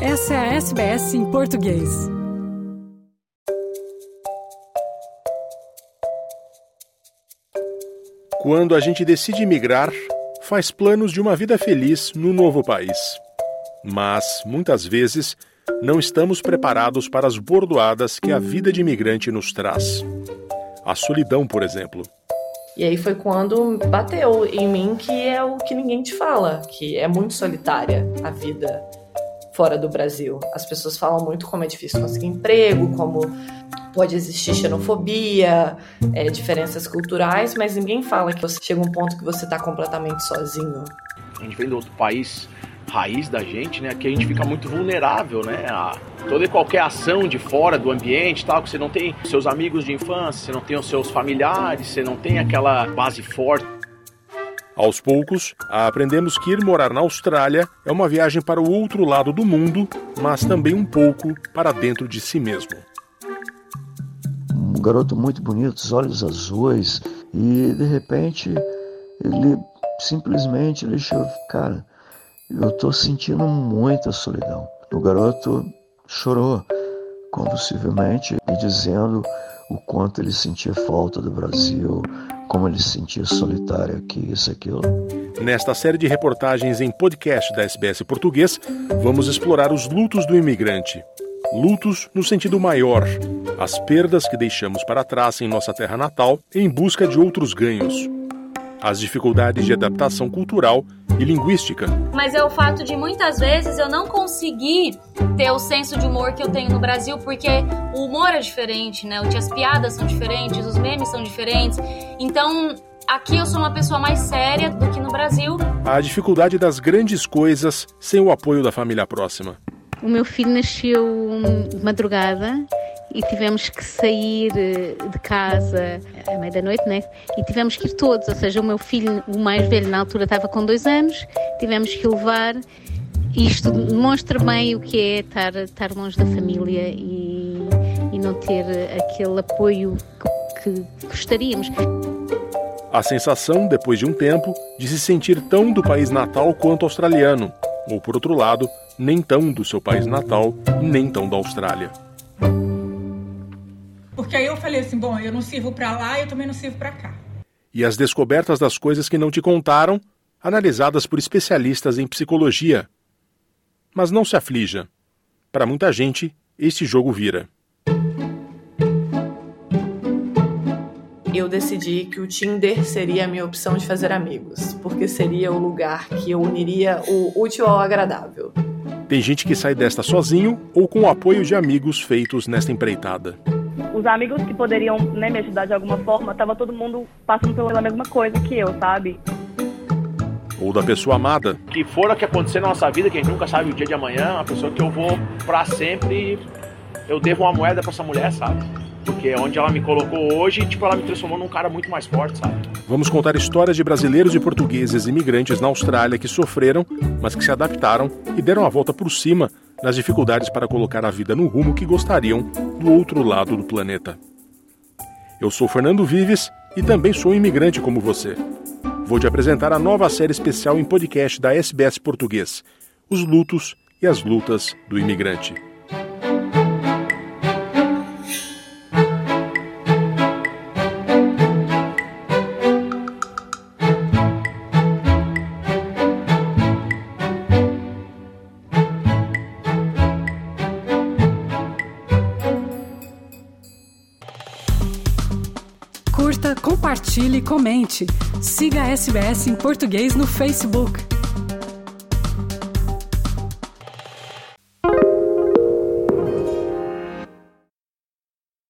Essa é a SBS em português. Quando a gente decide migrar, faz planos de uma vida feliz no novo país. Mas, muitas vezes, não estamos preparados para as bordoadas que a vida de imigrante nos traz. A solidão, por exemplo. E aí foi quando bateu em mim que é o que ninguém te fala, que é muito solitária a vida fora do Brasil. As pessoas falam muito como é difícil conseguir emprego, como pode existir xenofobia, é, diferenças culturais, mas ninguém fala que você chega um ponto que você está completamente sozinho. A gente vem de outro país, raiz da gente, né? Que a gente fica muito vulnerável, né? A toda e qualquer ação de fora do ambiente, tal, que você não tem seus amigos de infância, você não tem os seus familiares, você não tem aquela base forte. Aos poucos, aprendemos que ir morar na Austrália é uma viagem para o outro lado do mundo, mas também um pouco para dentro de si mesmo. Um garoto muito bonito, os olhos azuis, e de repente ele simplesmente ele cara, eu estou sentindo muita solidão. O garoto chorou convulsivamente e dizendo o quanto ele sentia falta do Brasil, como ele se sentia solitário aqui, isso, aquilo. Nesta série de reportagens em podcast da SBS Português, vamos explorar os lutos do imigrante. Lutos no sentido maior, as perdas que deixamos para trás em nossa terra natal em busca de outros ganhos. As dificuldades de adaptação cultural e linguística. Mas é o fato de muitas vezes eu não conseguir ter o senso de humor que eu tenho no Brasil, porque o humor é diferente, né? As piadas são diferentes, os memes são diferentes. Então, aqui eu sou uma pessoa mais séria do que no Brasil. A dificuldade das grandes coisas sem o apoio da família próxima. O meu filho nasceu de madrugada e tivemos que sair eh, de casa à meia da noite, né? E tivemos que ir todos, ou seja, o meu filho, o mais velho na altura estava com dois anos, tivemos que o levar. Isto demonstra bem o que é estar, estar longe da família e, e não ter aquele apoio que, que gostaríamos. A sensação, depois de um tempo, de se sentir tão do país natal quanto australiano, ou por outro lado, nem tão do seu país natal, nem tão da Austrália. Porque aí eu falei assim, bom, eu não sirvo para lá, eu também não sirvo para cá. E as descobertas das coisas que não te contaram, analisadas por especialistas em psicologia. Mas não se aflija. Para muita gente, este jogo vira. eu decidi que o Tinder seria a minha opção de fazer amigos, porque seria o lugar que eu uniria o útil ao agradável. Tem gente que sai desta sozinho ou com o apoio de amigos feitos nesta empreitada os amigos que poderiam né, me ajudar de alguma forma, tava todo mundo passando pela mesma coisa que eu, sabe? Ou da pessoa amada. Que for o que acontecer na nossa vida, que a gente nunca sabe o dia de amanhã, uma pessoa que eu vou para sempre, eu devo uma moeda para essa mulher, sabe? Porque onde ela me colocou hoje, tipo, ela me transformou num cara muito mais forte, sabe? Vamos contar histórias de brasileiros e portugueses imigrantes na Austrália que sofreram, mas que se adaptaram e deram a volta por cima nas dificuldades para colocar a vida no rumo que gostariam do outro lado do planeta. Eu sou Fernando Vives e também sou imigrante como você. Vou te apresentar a nova série especial em podcast da SBS Português: Os Lutos e as Lutas do Imigrante. Curta, compartilhe, comente. Siga a SBS em português no Facebook.